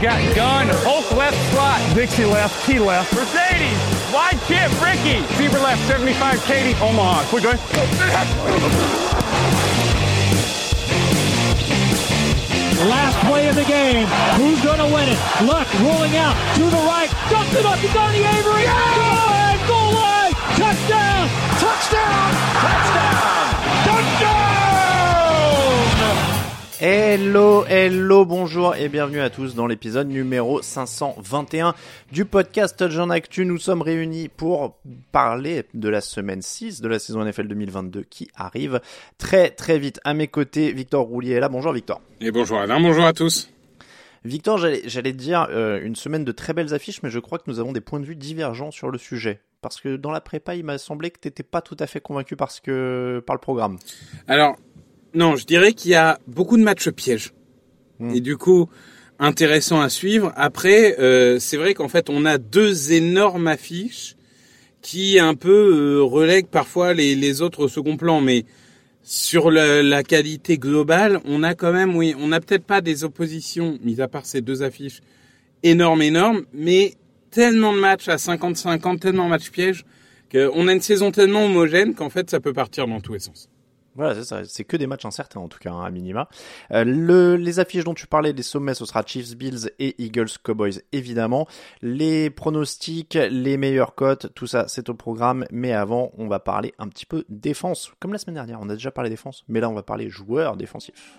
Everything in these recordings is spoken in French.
Got gun, Hulk left slot, Dixie left, T left. Mercedes, wide chip, Ricky, Fever left, 75, Katie, Omaha. Quick, go Last play of the game. Who's going to win it? Luck rolling out to the right. Dumps it up to Donnie Avery. Goal line, goal line. Touchdown. Touchdown. Touchdown. Touchdown. Hello, hello, bonjour et bienvenue à tous dans l'épisode numéro 521 du podcast Touchdown Actu. Nous sommes réunis pour parler de la semaine 6 de la saison NFL 2022 qui arrive très très vite. À mes côtés, Victor Roulier est là. Bonjour Victor. Et bonjour Alain, bonjour à tous. Victor, j'allais dire euh, une semaine de très belles affiches, mais je crois que nous avons des points de vue divergents sur le sujet. Parce que dans la prépa, il m'a semblé que t'étais pas tout à fait convaincu parce que par le programme. Alors, non, je dirais qu'il y a beaucoup de matchs pièges. Hmm. Et du coup, intéressant à suivre. Après, euh, c'est vrai qu'en fait, on a deux énormes affiches qui un peu euh, relèguent parfois les, les autres au second plan. Mais sur la, la qualité globale, on a quand même, oui, on n'a peut-être pas des oppositions, mis à part ces deux affiches, énormes, énormes, mais tellement de matchs à 50-50, tellement de matchs pièges, qu'on a une saison tellement homogène qu'en fait, ça peut partir dans tous les sens. Voilà, c'est ça. C'est que des matchs incertains en tout cas, hein, à minima. Euh, le, les affiches dont tu parlais, les sommets, ce sera Chiefs, Bills et Eagles, Cowboys évidemment. Les pronostics, les meilleures cotes, tout ça, c'est au programme. Mais avant, on va parler un petit peu défense, comme la semaine dernière. On a déjà parlé défense, mais là, on va parler joueurs défensifs.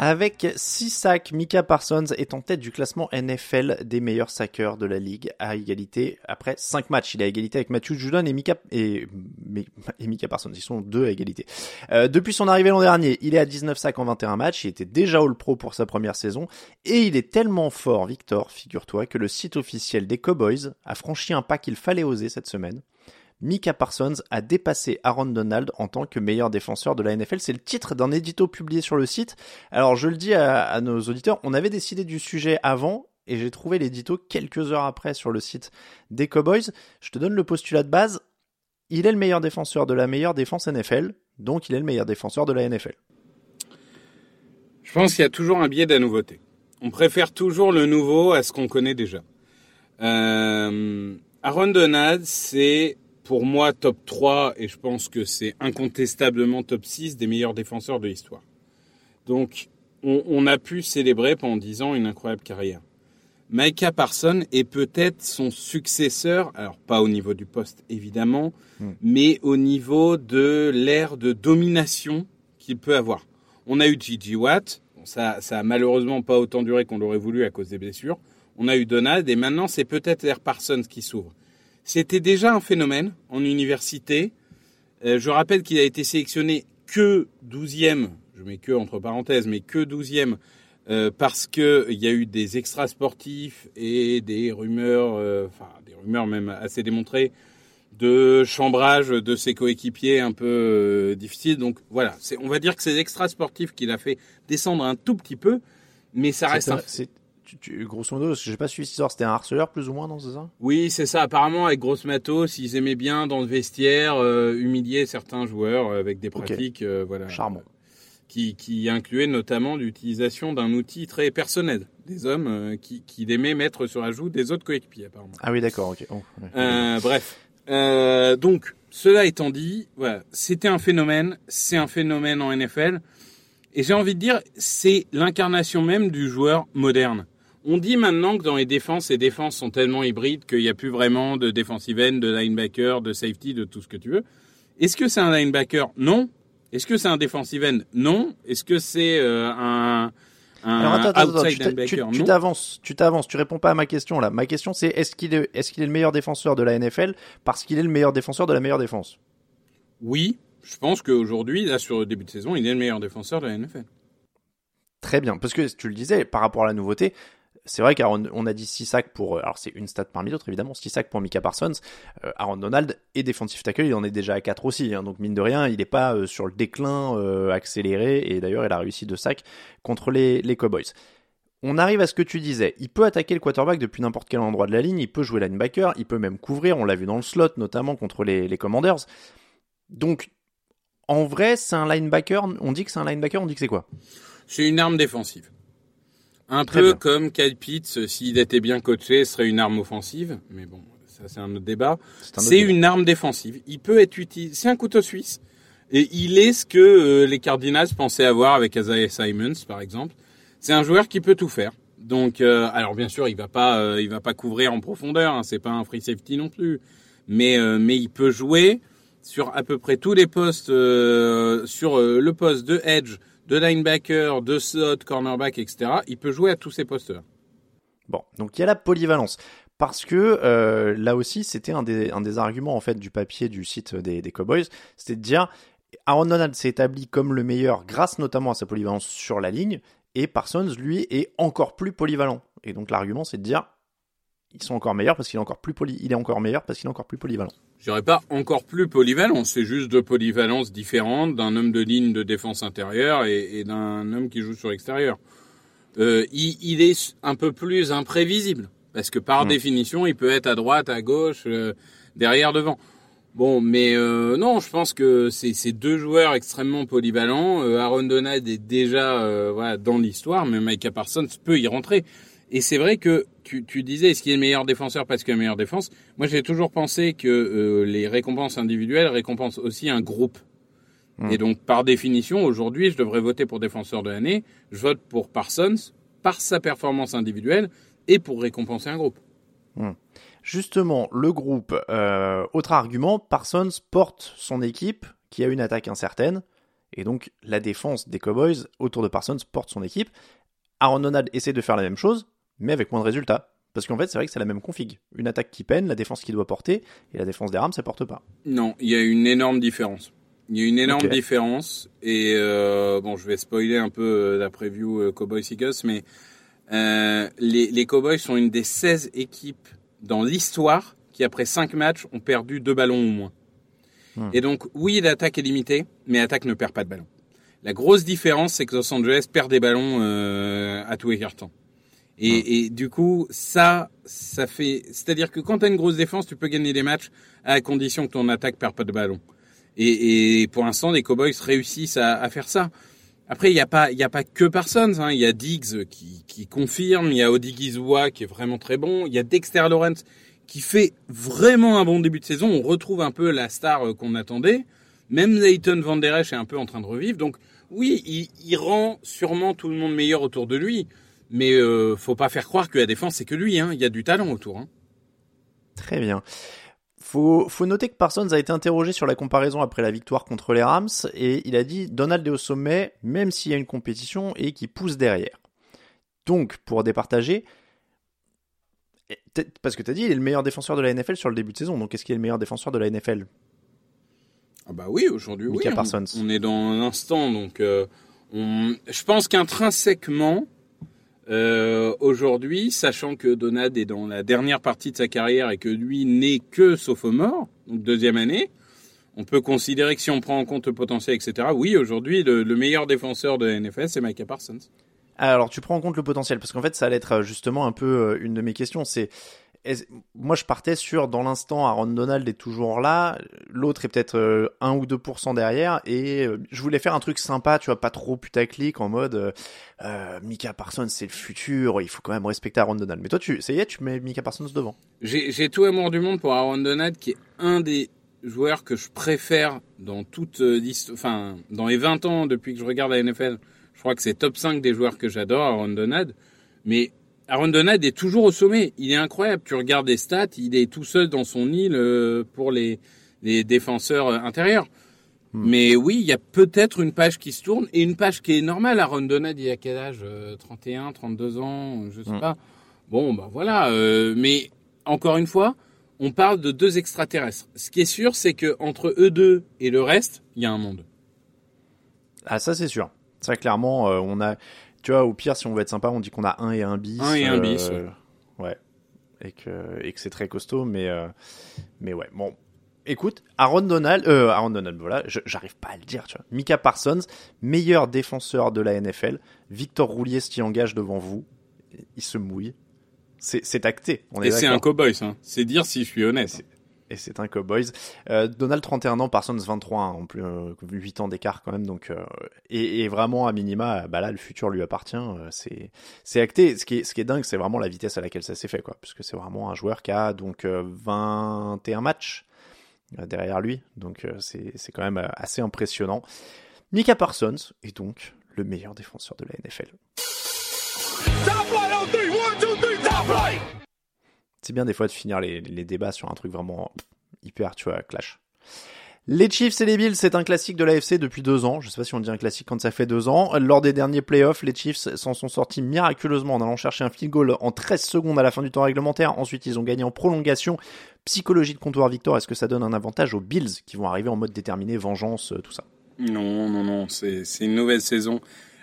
Avec 6 sacs, Mika Parsons est en tête du classement NFL des meilleurs sackers de la ligue à égalité après 5 matchs. Il est à égalité avec Matthew Judon et Mika, Parsons. Ils sont deux à égalité. Euh, depuis son arrivée l'an dernier, il est à 19 sacs en 21 matchs. Il était déjà All Pro pour sa première saison et il est tellement fort, Victor, figure-toi, que le site officiel des Cowboys a franchi un pas qu'il fallait oser cette semaine. Mika Parsons a dépassé Aaron Donald en tant que meilleur défenseur de la NFL. C'est le titre d'un édito publié sur le site. Alors je le dis à, nos auditeurs, on avait décidé du sujet avant et j'ai trouvé l'édito quelques heures après sur le site des Cowboys. Je te donne le postulat de base. Il est le meilleur défenseur de la meilleure défense NFL, donc il est le meilleur défenseur de la NFL. Je pense qu'il y a toujours un biais de la nouveauté. On préfère toujours le nouveau à ce qu'on connaît déjà. Euh, Aaron Donald, c'est pour moi top 3 et je pense que c'est incontestablement top 6 des meilleurs défenseurs de l'histoire. Donc on, on, a pu célébrer pendant 10 ans une incroyable carrière. Micah Parson est peut-être son successeur, alors pas au niveau du poste évidemment, mm. mais au niveau de l'ère de domination qu'il peut avoir. On a eu Gigi Watt, ça, ça a malheureusement pas autant duré qu'on l'aurait voulu à cause des blessures. On a eu Donald et maintenant c'est peut-être l'ère Parsons qui s'ouvre. C'était déjà un phénomène en université. Euh, je rappelle qu'il a été sélectionné que 12e, je mets que entre parenthèses, mais que 12e, euh, parce qu'il y a eu des extrasportifs et des rumeurs, euh, enfin des rumeurs même assez démontrées, de chambrage de ses coéquipiers un peu euh, difficile. Donc voilà, on va dire que c'est l'extra sportif qui l'a fait descendre un tout petit peu, mais ça reste. Un- tu- tu- grosso modo, je sais pas suivi cette histoire, c'était un harceleur plus ou moins, non, c'est ça? Oui, c'est ça. Apparemment, avec Grosse Matos, ils aimaient bien dans le vestiaire euh, humilier certains joueurs euh, avec des pratiques, euh, voilà, Charmant. qui, qui incluaient notamment l'utilisation d'un outil très personnel des hommes euh, qui, qui aimaient mettre sur la joue des autres coéquipiers, apparemment. Ah oui, d'accord, ok. Oh, bref. Donc, cela étant dit, voilà, c'était un phénomène, c'est un phénomène en NFL, et j'ai envie de dire, c'est l'incarnation même du joueur moderne. On dit maintenant que dans les défenses, les défenses sont tellement hybrides qu'il n'y a plus vraiment de defensive end, de linebacker, de safety, de tout ce que tu veux. Est-ce que c'est un linebacker? Non. Est-ce que c'est un defensive end? Non. Est-ce que c'est euh, un, un Alors attends, attends, attends, outside tu linebacker? tu t'avances, tu t'avances, tu réponds pas à ma question là. Ma question c'est est-ce qu'il est, est-ce qu'il est le meilleur défenseur de la NFL parce qu'il est le meilleur défenseur de la meilleure défense? Oui, je pense qu'aujourd'hui, là, sur le début de saison, il est le meilleur défenseur de la NFL. Très bien, parce que tu le disais, par rapport à la nouveauté, c'est vrai qu'Aaron, on a dit 6 sacs pour, euh, alors c'est une stat parmi d'autres évidemment, 6 sacs pour Mika Parsons. Euh, Aaron Donald est défensif tackle, il en est déjà à 4 aussi, hein, donc mine de rien, il n'est pas euh, sur le déclin accéléré, et d'ailleurs il a réussi 2 sacs contre les, les Cowboys. On arrive à ce que tu disais, il peut attaquer le quarterback depuis n'importe quel endroit de la ligne, il peut jouer linebacker, il peut même couvrir, on l'a vu dans le slot notamment contre les, les Commanders. Donc, en vrai, c'est un linebacker, on dit que c'est un linebacker, on dit que c'est quoi? C'est une arme défensive. Un Très peu bien. comme Kyle Pitts, s'il était bien coaché, serait une arme offensive. Mais bon, ça c'est un autre débat. C'est une arme défensive. Il peut être utilisé. C'est un couteau suisse. Et il est ce que euh, les Cardinals pensaient avoir avec Isaiah Simons, par exemple. C'est un joueur qui peut tout faire. Donc, euh, alors bien sûr, il va pas, euh, il va pas couvrir en profondeur. Hein, c'est pas un free safety non plus. Mais, euh, mais il peut jouer sur à peu près tous les postes, euh, sur euh, le poste de edge, de linebacker, de slot, cornerback, etc. Il peut jouer à tous ces postes-là. Bon, donc il y a la polyvalence. Parce que euh, là aussi, c'était un des, arguments en fait du papier du site des, des Cowboys, c'était de dire Aaron Donald s'est établi comme le meilleur grâce notamment à sa polyvalence sur la ligne, et Parsons lui est encore plus polyvalent. Et donc l'argument c'est de dire ils sont encore meilleurs parce qu'il est encore plus poly, il est encore meilleur parce qu'il est encore plus polyvalent. Je dirais pas encore plus polyvalent, c'est juste deux polyvalences différentes d'un homme de ligne de défense intérieure et, et d'un homme qui joue sur l'extérieur. Euh, il, il est un peu plus imprévisible parce que par Mm. définition, il peut être à droite, à gauche, euh, derrière, devant. Bon, mais euh, non, je pense que c'est c'est deux joueurs extrêmement polyvalents. Euh, Aaron Donald est déjà euh, voilà, dans l'histoire, mais Micah Parsons peut y rentrer. Et c'est vrai que tu, tu disais, est-ce qu'il est le meilleur défenseur parce qu'il a la meilleure défense? Moi, j'ai toujours pensé que euh, les récompenses individuelles récompensent aussi un groupe. Hmm. Et donc, par définition, aujourd'hui, je devrais voter pour défenseur de l'année. Je vote pour Parsons par sa performance individuelle et pour récompenser un groupe. Justement, le groupe, euh, autre argument, Parsons porte son équipe qui a une attaque incertaine, et donc la défense des Cowboys autour de Parsons porte son équipe. Aaron Donald essaie de faire la même chose, mais avec moins de résultats. Parce qu'en fait, c'est vrai que c'est la même config. Une attaque qui peine, la défense qui doit porter, et la défense des Rams, ça porte pas. Non, il y a une énorme différence. Il y a une énorme différence. Et euh, bon, je vais spoiler un peu euh, la preview euh, Cowboys Eagles, mais euh, les, les Cowboys sont une des 16 équipes dans l'histoire qui, après 5 matchs, ont perdu deux ballons ou moins. Hmm. Et donc, oui, l'attaque est limitée, mais l'attaque ne perd pas de ballon. La grosse différence, c'est que Los Angeles perd des ballons euh, à tout écart temps. Et, et du coup, ça, ça fait, c'est-à-dire que quand tu as une grosse défense, tu peux gagner des matchs à condition que ton attaque perd pas de ballon. Et, et pour l'instant, les Cowboys réussissent à, à faire ça. Après, il n'y a pas, il y a pas que Parsons. Hein. Il y a Diggs qui, qui confirme, il y a Odigizua qui est vraiment très bon, il y a Dexter Lawrence qui fait vraiment un bon début de saison. On retrouve un peu la star euh, qu'on attendait. Même Leighton Van Der Esch est un peu en train de revivre. Donc oui, il, il rend sûrement tout le monde meilleur autour de lui. Mais euh, faut pas faire croire que la défense c'est que lui. Hein. Il y a du talent autour. Hein. Très bien. Faut, faut noter que Parsons a été interrogé sur la comparaison après la victoire contre les Rams, et il a dit Donald est au sommet, même s'il y a une compétition et qui pousse derrière. Donc, pour départager, t'es- parce que tu as dit, il est le meilleur défenseur de la NFL sur le début de saison, donc est-ce qu'il est le meilleur défenseur de la NFL Ah bah oui, aujourd'hui oui. Micah on- Parsons. On, est dans l'instant, donc euh, on, je pense qu'intrinsèquement, Euh, Aujourd'hui, sachant que Donald est dans la dernière partie de sa carrière et que lui n'est que sophomore, donc deuxième année, on peut considérer que si on prend en compte le potentiel, etc., oui, aujourd'hui, le, le meilleur défenseur de la NFL, c'est Micah Parsons. Alors, tu prends en compte le potentiel, parce qu'en fait, ça allait être euh, justement un peu euh, une de mes questions. C'est, moi, je partais sur, dans l'instant, Aaron Donald est toujours là, l'autre est peut-être euh, 1 ou 2% derrière, et euh, je voulais faire un truc sympa, tu vois, pas trop putaclic, en mode, euh, euh, Mika Parsons, c'est le futur, il faut quand même respecter Aaron Donald. Mais toi, tu, ça y est, tu mets Mika Parsons devant. J'ai tout amour du monde pour Aaron Donald, qui est un des joueurs que je préfère dans toute euh, enfin, dans les 20 ans depuis que je regarde la NFL. Je crois que c'est top 5 des joueurs que j'adore, Aaron Donald. Mais Aaron Donald est toujours au sommet. Il est incroyable. Tu regardes les stats, il est tout seul dans son île euh, pour les, les défenseurs euh, intérieurs. Mais oui, il y a peut-être une page qui se tourne et une page qui est normale. Aaron Donald, il a quel âge Euh, 31, 32 ans, je sais Mm. pas. Bon, bah voilà. euh, mais encore une fois, on parle de deux extraterrestres. Ce qui est sûr, c'est que entre eux deux et le reste, il y a un monde. Ah, ça, c'est sûr. Ça, clairement, euh, on a, tu vois, au pire, si on veut être sympa, on dit qu'on a un et un bis. Un et un bis, euh, ouais. Et que, et que c'est très costaud, mais, euh, mais ouais. Bon. Écoute, Aaron Donald, euh, Aaron Donald, voilà, j'arrive pas à le dire, tu vois. Mika Parsons, meilleur défenseur de la NFL. Victor Roulier s'y engage devant vous. Il se mouille. C'est, acté. On est et c'est un cowboy, ça. C'est dire si je suis honnête. Et c'est un Cowboys. Euh, Donald 31 ans, Parsons 23, hein, en plus euh, 8 ans d'écart quand même. Donc euh, et, vraiment à minima, bah là le futur lui appartient. euh, c'est c'est acté. Ce qui est ce qui est dingue, c'est vraiment la vitesse à laquelle ça s'est fait quoi, puisque c'est vraiment un joueur qui a donc euh, 21 matchs euh, derrière lui. Donc c'est c'est quand même assez impressionnant. Mika Parsons est donc le meilleur défenseur de la NFL. Top on three, one, two, three, top! C'est bien des fois de finir les, débats sur un truc vraiment hyper, tu vois, clash. Les Chiefs et les Bills, c'est un classique de l'AFC depuis deux ans. Je sais pas si on dit un classique quand ça fait deux ans. Lors des derniers playoffs, les Chiefs s'en sont sortis miraculeusement en allant chercher un field goal en 13 secondes à la fin du temps réglementaire. Ensuite, ils ont gagné en prolongation. Psychologie de comptoir victoire, est-ce que ça donne un avantage aux Bills qui vont arriver en mode déterminé, vengeance, euh, tout ça? Non, non, non, c'est une nouvelle saison.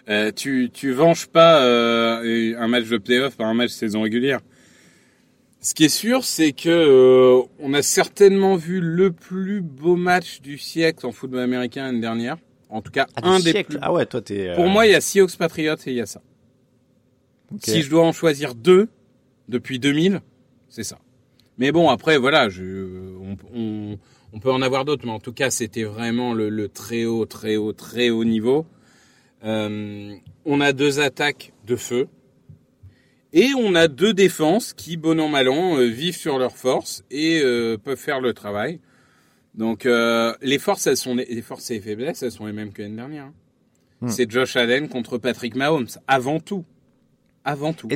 Euh, tu tu venges pas euh, un match de playoff par un match saison régulière. Ce qui est sûr, c'est que euh, on a certainement vu le plus beau match du siècle en football américain l'année dernière. En tout cas, Ah, un des siècle. plus. Ah ouais, toi t'es. euh, Pour moi, il y a Seahawks Patriots et il y a ça. Si je dois en choisir deux depuis 2000, c'est ça. Mais bon, après, voilà, je, on, on, on peut en avoir d'autres, mais en tout cas, c'était vraiment le, le très haut, très haut, très haut niveau. Euh, on a deux attaques de feu. Et on a deux défenses qui, bon an mal an, euh, vivent sur leurs forces et euh, peuvent faire le travail. Donc euh, les forces, elles sont les, les forces et les faiblesses, elles sont les mêmes que l'année dernière. hein. Hmm. C'est Josh Allen contre Patrick Mahomes, avant tout, avant tout.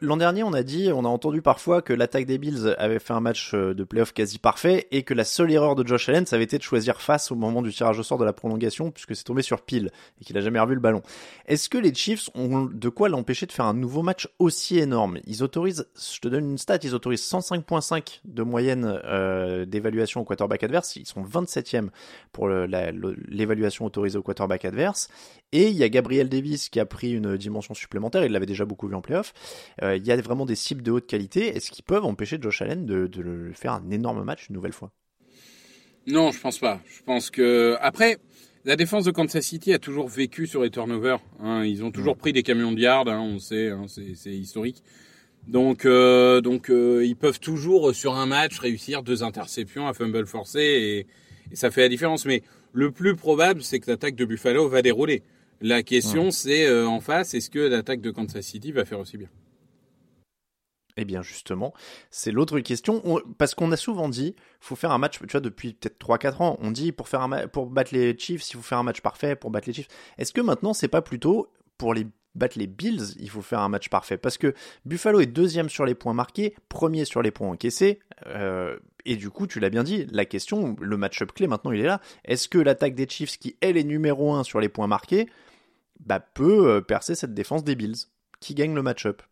L'an dernier, on a dit, on a entendu parfois que l'attaque des Bills avait fait un match euh, de playoff quasi parfait et que la seule erreur de Josh Allen, ça avait été de choisir face au moment du tirage au sort de la prolongation puisque c'est tombé sur pile et qu'il a jamais revu le ballon. Est-ce que les Chiefs ont de quoi l'empêcher de faire un nouveau match aussi énorme? Ils autorisent, je te donne une stat, ils autorisent 105.5 de moyenne euh, d'évaluation au quarterback adverse. Ils sont 27e pour l'évaluation autorisée au quarterback adverse. Et il y a Gabriel Davis qui a pris une dimension supplémentaire. Il l'avait déjà beaucoup vu en playoff. Euh, il y a vraiment des cibles de haute qualité. Est-ce qu'ils peuvent empêcher Josh Allen de, faire un énorme match une nouvelle fois? Non, je pense pas. Je pense que après, la défense de Kansas City a toujours vécu sur les turnovers. hein. Ils ont toujours pris des camions de yards, hein, on sait, hein, c'est historique. Donc, euh, donc euh, ils peuvent toujours sur un match réussir deux interceptions, un fumble forcé et, et ça fait la différence. Mais le plus probable, c'est que l'attaque de Buffalo va dérouler. La question, c'est euh, en face, est-ce que l'attaque de Kansas City va faire aussi bien? Eh bien justement, c'est l'autre question. On- parce qu'on a souvent dit, faut faire un match, tu vois, depuis peut-être 3-4 ans, on dit pour, faire un pour battre les Chiefs, il faut faire un match parfait pour battre les Chiefs. Est-ce que maintenant, c'est pas plutôt pour les battre les Bills, il faut faire un match parfait? Parce que Buffalo est deuxième sur les points marqués, premier sur les points encaissés, euh, et du coup, tu l'as bien dit, la question, le match-up clé maintenant, il est là. Est-ce que l'attaque des Chiefs, qui elle est numéro 1 sur les points marqués, bah, peut euh, percer cette défense des Bills Qui gagne le match-up.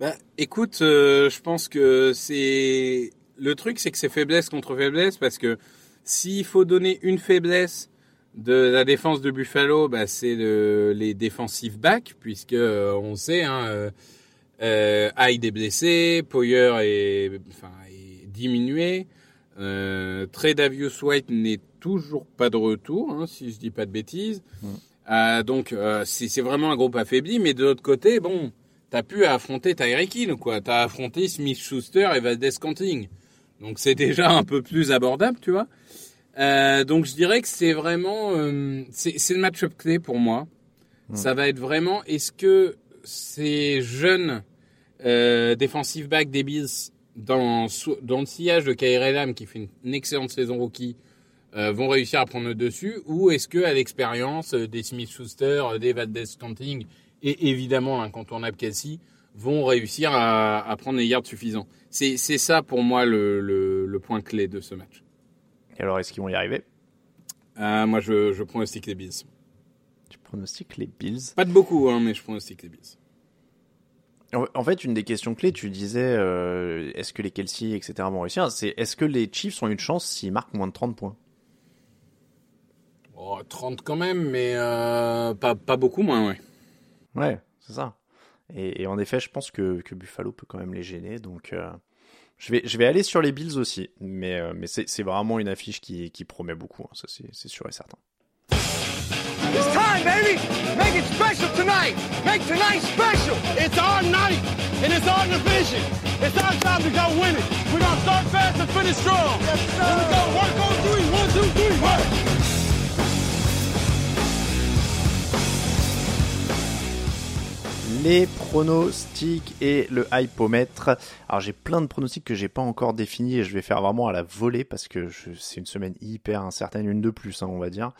Bah, écoute, euh, je pense que c'est le truc, c'est que c'est faiblesse contre faiblesse parce que s'il faut donner une faiblesse de la défense de Buffalo, bah, c'est le, les défensifs backs, puisque euh, on sait, hein, euh, euh, Hyde est blessé, Poyer est, enfin, est diminué, euh, Trey Davius White n'est toujours pas de retour, hein, si je dis pas de bêtises. Euh, donc euh, c'est vraiment un groupe affaibli, mais de l'autre côté, bon, t'as pu affronter Tyreek Hill, quoi. T'as affronté Smith Schuster et Valdez Canting. Donc c'est déjà un peu plus abordable, tu vois. Euh, donc je dirais que c'est vraiment c'est le match-up clé pour moi. Ça va être vraiment est-ce que ces jeunes defensive back des Bills dans dans le sillage de Kyrie Lam qui fait une, une excellente saison rookie euh, vont réussir à prendre le dessus ou est-ce que à l'expérience euh, des Smith Schuster, euh, des Valdez Canting et évidemment l'incontournable Kelsey vont réussir à, à prendre les yards suffisants? C'est c'est ça pour moi le, le, le point clé de ce match. Et alors, est-ce qu'ils vont y arriver? Euh, moi, je, je pronostique les Bills. Tu pronostiques les Bills? Pas de beaucoup, hein, mais je pronostique les Bills. En en fait, une des questions clés, tu disais, euh, est-ce que les Kelsey, etc. vont réussir? C'est est-ce que les Chiefs ont une chance s'ils marquent moins de 30 points? Oh, 30 quand même, mais euh, pas, pas beaucoup moins, ouais. Ouais, c'est ça. Et, et en effet, je pense que, que Buffalo peut quand même les gêner. Donc, euh, je, vais, je vais aller sur les Bills aussi. Mais, euh, mais c'est c'est vraiment une affiche qui, qui promet beaucoup. hein, ça, c'est c'est sûr et certain. It's time, baby! Make it special tonight! Make tonight special! It's our night, and it's our division. It's our time to go win it. We're gonna start fast and finish strong. Yes, sir. Here we go. Work on three. One, two, three. Work. Les pronostics et le hypomètre. Alors j'ai plein de pronostics que j'ai pas encore définis et je vais faire vraiment à la volée parce que c'est une semaine hyper incertaine, une de plus hein, on va dire.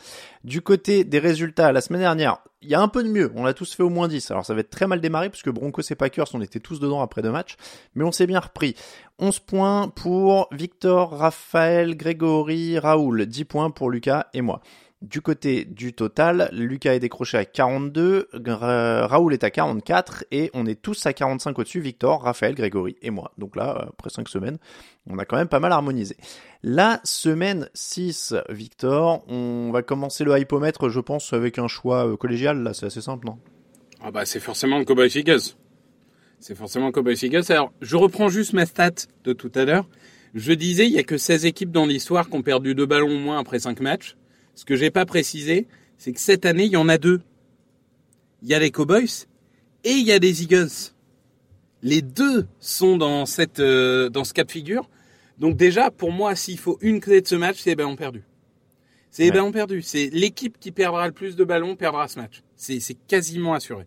Du côté des résultats, la semaine dernière, il y a un peu de mieux, on a tous fait au moins 10. Alors ça va être très mal démarré puisque Broncos et Packers, on était tous dedans après deux matchs, mais on s'est bien repris. 11 points pour Victor, Raphaël, Grégory, Raoul, 10 points pour Lucas et moi. Du côté du total, Lucas est décroché à 42, Gra- Raoul est à 44 et on est tous à 45 au-dessus, Victor, Raphaël, Grégory et moi. Donc là, après 5 semaines, on a quand même pas mal harmonisé. La semaine 6, Victor, on va commencer le hypomètre, je pense, avec un choix euh, collégial, là c'est assez simple, non? Ah bah c'est forcément le Cowboys Eagles. C'est forcément le Cowboys Eagles. Alors, je reprends juste ma stat de tout à l'heure. Je disais, il y a que 16 équipes dans l'histoire qui ont perdu deux ballons au moins après 5 matchs. Ce que j'ai pas précisé, c'est que cette année, il y en a deux. Il y a les Cowboys et il y a des Eagles. Les deux sont dans cette euh, dans ce cas de figure. Donc déjà, pour moi, s'il faut une clé de ce match, c'est les ballons perdus. C'est les Ouais. ballons perdus. C'est l'équipe qui perdra le plus de ballons perdra ce match. C'est quasiment assuré.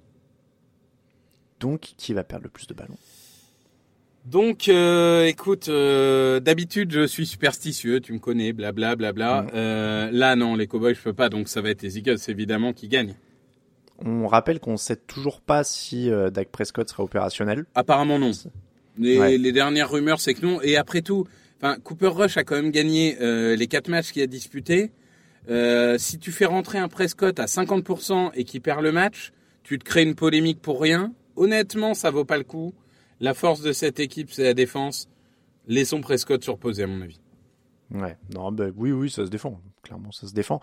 Donc, qui va perdre le plus de ballons? Donc, euh, écoute, euh, d'habitude, je suis superstitieux, tu me connais, blabla, blabla. Mhm. Euh, là, non, les Cowboys, je peux pas, donc ça va être les Eagles, évidemment, qui gagnent. On rappelle qu'on sait toujours pas si euh, Dak Prescott sera opérationnel. Apparemment, non. Les, Ouais. les dernières rumeurs, c'est que non. Et après tout, enfin, Cooper Rush a quand même gagné euh, les quatre matchs qu'il a disputés. Euh, si tu fais rentrer un Prescott à 50% et qu'il perd le match, tu te crées une polémique pour rien. Honnêtement, ça vaut pas le coup. La force de cette équipe, c'est la défense. Laissons Prescott surposer, à mon avis. Ouais, non, bah, oui, oui, ça se défend. Clairement, ça se défend.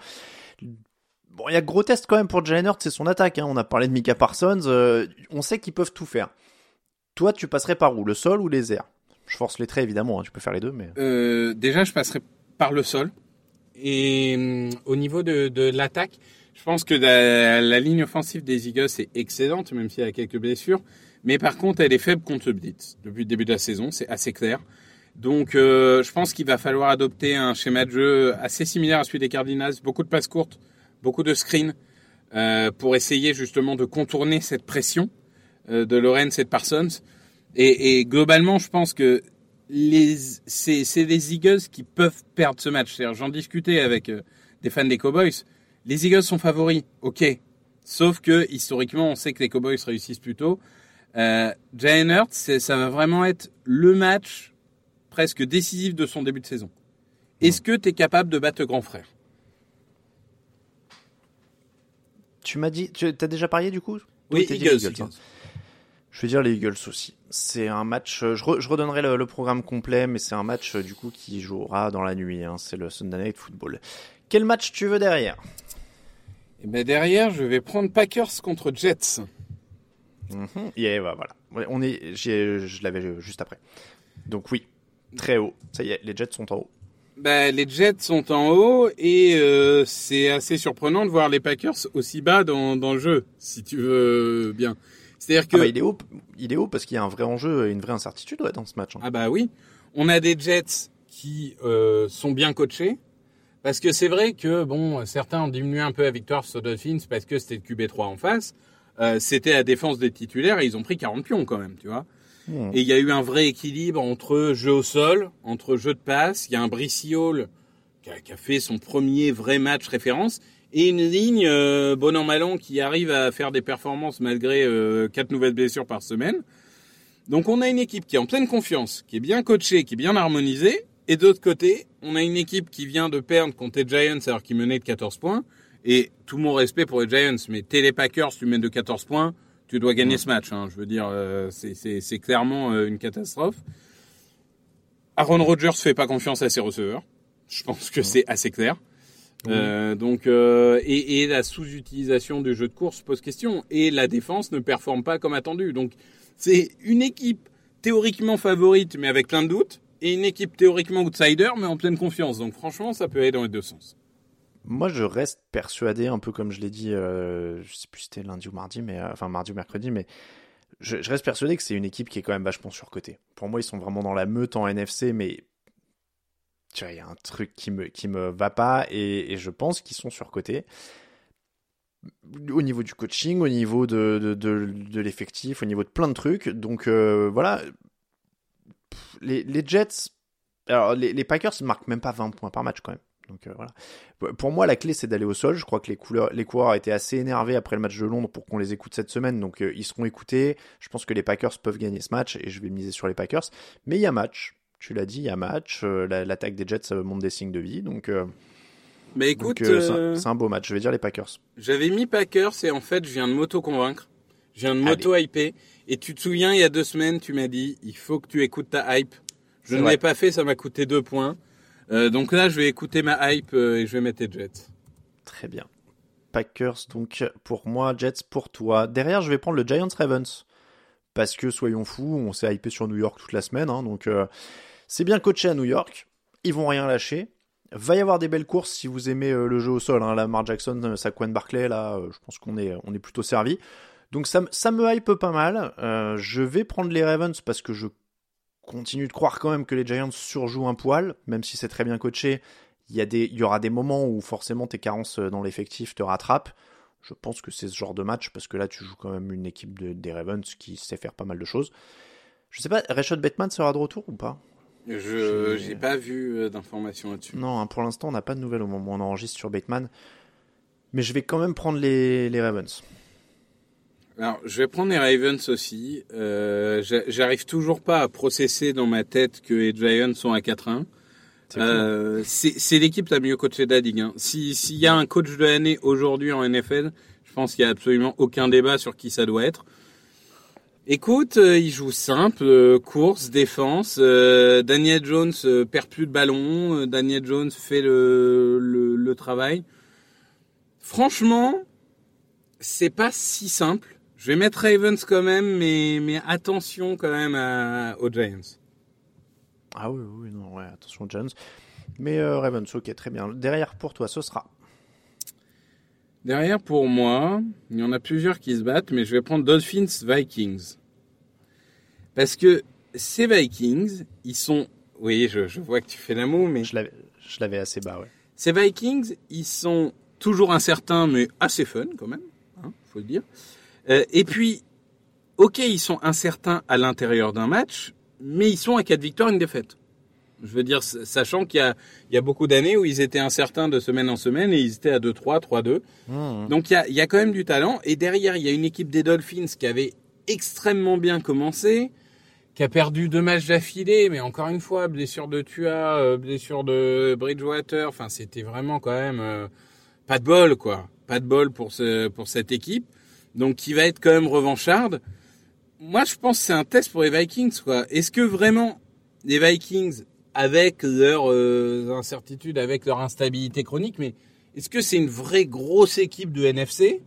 Bon, il y a gros test quand même pour Jalen Hurts, c'est son attaque. Hein. On a parlé de Mika Parsons. euh, on sait qu'ils peuvent tout faire. Toi, tu passerais par où Le sol ou les airs? Je force les traits, évidemment. hein, tu peux faire les deux, mais. Euh, déjà, je passerai par le sol. Et hum, au niveau de, de l'attaque, je pense que la, la ligne offensive des Eagles est excellente, même s'il y a quelques blessures. Mais par contre, elle est faible contre blitz. Depuis le début de la saison, c'est assez clair. Donc, euh, je pense qu'il va falloir adopter un schéma de jeu assez similaire à celui des Cardinals. Beaucoup de passes courtes, beaucoup de screens, euh, pour essayer justement de contourner cette pression euh, de Lorenz et de Parsons. Et, globalement, je pense que c'est, les Eagles qui peuvent perdre ce match. J'en discutais avec des fans des Cowboys. Les Eagles sont favoris, ok. Sauf que historiquement, on sait que les Cowboys réussissent plutôt. Euh, Jalen Hurts, c'est- ça va vraiment être le match presque décisif de son début de saison. Est-ce que tu es capable de battre grand frère? Tu m'as dit. Tu as déjà parié du coup? Oui, dit Eagles. les Eagles, Eagles. hein. Je vais dire les Eagles aussi. C'est un match. euh, Je, re- je redonnerai le, le programme complet, mais c'est un match euh, du coup qui jouera dans la nuit. hein. C'est le Sunday Night Football. Quel match tu veux derrière? Et ben derrière, je vais prendre Packers contre Jets. Mhm. Et bah, voilà. Ouais, On est, je l'avais juste après. Donc oui, très haut. Ça y est, les Jets sont en haut. Bah, les Jets sont en haut et euh, c'est assez surprenant de voir les Packers aussi bas dans, dans le jeu, si tu veux bien. C'est-à-dire que Ah bah, il est haut, il est haut parce qu'il y a un vrai enjeu et une vraie incertitude ouais, dans ce match. hein. Ah bah oui, on a des Jets qui euh, sont bien coachés. Parce que c'est vrai que bon, certains ont diminué un peu la victoire sur Dolphins parce que c'était le QB3 en face. Euh, c'était la défense des titulaires et ils ont pris 40 pions quand même, tu vois. Et il y a eu un vrai équilibre entre jeu au sol, entre jeu de passe. Il y a un Brice Hall qui a, qui a fait son premier vrai match référence et une ligne euh, bon an mal an qui arrive à faire des performances malgré euh, quatre nouvelles blessures par semaine. Donc on a une équipe qui est en pleine confiance, qui est bien coachée, qui est bien harmonisée. Et d'autre côté, on a une équipe qui vient de perdre contre les Giants alors qu'ils menaient de 14 points. Et tout mon respect pour les Giants, mais t'es les Packers, tu mènes de 14 points, tu dois gagner ce match. Hein. Je veux dire, euh, c'est- clairement euh, une catastrophe. Aaron Rodgers fait pas confiance à ses receveurs. Je pense que c'est assez clair. Euh, donc et, et la sous-utilisation du jeu de course pose question et la défense ne performe pas comme attendu. Donc c'est une équipe théoriquement favorite mais avec plein de doutes et une équipe théoriquement outsider mais en pleine confiance. Donc franchement ça peut aller dans les deux sens. Moi, je reste persuadé, un peu comme je l'ai dit, euh, je sais plus si c'était lundi ou mardi, mais euh, enfin mardi ou mercredi, mais je, reste persuadé que c'est une équipe qui est quand même vachement surcotée. Pour moi, ils sont vraiment dans la meute en NFC, mais tu vois, il y a un truc qui me qui me va pas et, je pense qu'ils sont surcotés. Au niveau du coaching, au niveau de, de, l'effectif, au niveau de plein de trucs. Donc euh, voilà, les, Jets, alors les Packers ne marquent même pas 20 points par match quand même. Donc euh, voilà. Pour moi, la clé, c'est d'aller au sol. Je crois que les, couleurs, les coureurs étaient assez énervés après le match de Londres pour qu'on les écoute cette semaine. Donc, euh, ils seront écoutés. Je pense que les Packers peuvent gagner ce match et je vais miser sur les Packers. Mais il y a match. Tu l'as dit, il y a match. Euh, la- L'attaque des Jets euh, montre des signes de vie. Donc, Mais écoute, c'est un- un, beau match. Je vais dire les Packers. j'avais mis Packers et en fait je viens de m'auto-convaincre. Je viens de m'auto-hyper. Et tu te souviens, il y a deux semaines, tu m'as dit, il faut que tu écoutes ta hype. Je ne l'ai pas fait, ça m'a coûté deux points. Euh, donc là, je vais écouter ma hype euh, et je vais mettre les Jets. Très bien. Packers, donc pour moi, Jets pour toi. Derrière, je vais prendre le Giants Ravens. Parce que, soyons fous, on s'est hypé sur New York toute la semaine. hein, donc, euh, c'est bien coaché à New York. Ils vont rien lâcher. Va y avoir des belles courses si vous aimez euh, le jeu au sol. Hein. Lamar Jackson, Saquon Barkley, là, euh, je pense qu'on est, on est plutôt servi. Donc, ça, me- ça me hype pas mal. Euh, je vais prendre les Ravens parce que je continue de croire quand même que les Giants surjouent un poil, même si c'est très bien coaché. Il y, a des, il y aura des moments où forcément tes carences dans l'effectif te rattrapent. Je pense que c'est ce genre de match parce que là tu joues quand même une équipe de, des Ravens qui sait faire pas mal de choses. Je sais pas, Rashad Bateman sera de retour ou pas? Je J'ai- j'ai pas vu euh, d'informations là-dessus. Non, hein, pour l'instant on n'a pas de nouvelles au moment où on enregistre sur Bateman. Mais je vais quand même prendre les, les Ravens. Alors, je vais prendre les Ravens aussi. Euh, j'a- J'arrive toujours pas à processer dans ma tête que les Giants sont à 4-1. C'est Euh, l'équipe la mieux coachée de la ligue. Hein. Si- S'il y a un coach de l'année aujourd'hui en NFL, je pense qu'il y a absolument aucun débat sur qui ça doit être. Écoute, euh, il joue simple, euh, course, défense. euh, Daniel Jones euh, perd plus de ballon. euh, Daniel Jones fait le, le, le travail. Franchement, c'est pas si simple. Je vais mettre Ravens quand même, mais, mais attention quand même à, aux Giants. Ah oui, oui, non, ouais, attention Jones. Mais euh, Ravens, ok, très bien. Derrière pour toi, ce sera. Derrière, pour moi, il y en a plusieurs qui se battent, mais je vais prendre Dolphins Vikings. Parce que ces Vikings, ils sont... Oui, je, je vois que tu fais l'amour, mais Je l'avais je l'avais assez bas, ouais. ces Vikings, ils sont toujours incertains, mais assez fun quand même, hein, faut le dire. Euh, et puis, ok, ils sont incertains à l'intérieur d'un match, mais ils sont à quatre victoires, une défaite. Je veux dire, sachant qu'il y a, il y a beaucoup d'années où ils étaient incertains de semaine en semaine et ils étaient à 2-3, 3-2. Mmh. Donc il y a, il y a quand même du talent. Et derrière, il y a une équipe des Dolphins qui avait extrêmement bien commencé, qui a perdu deux matchs d'affilée, mais encore une fois, blessure de Tua, euh, blessure de Bridgewater. Enfin, c'était vraiment quand même euh, pas de bol, quoi. Pas de bol pour ce, pour cette équipe. Donc qui va être quand même revancharde. Moi, je pense que c'est un test pour les Vikings, quoi. Est-ce que vraiment les Vikings, avec leurs euh, incertitudes, avec leur instabilité chronique, mais est-ce que c'est une vraie grosse équipe de NFC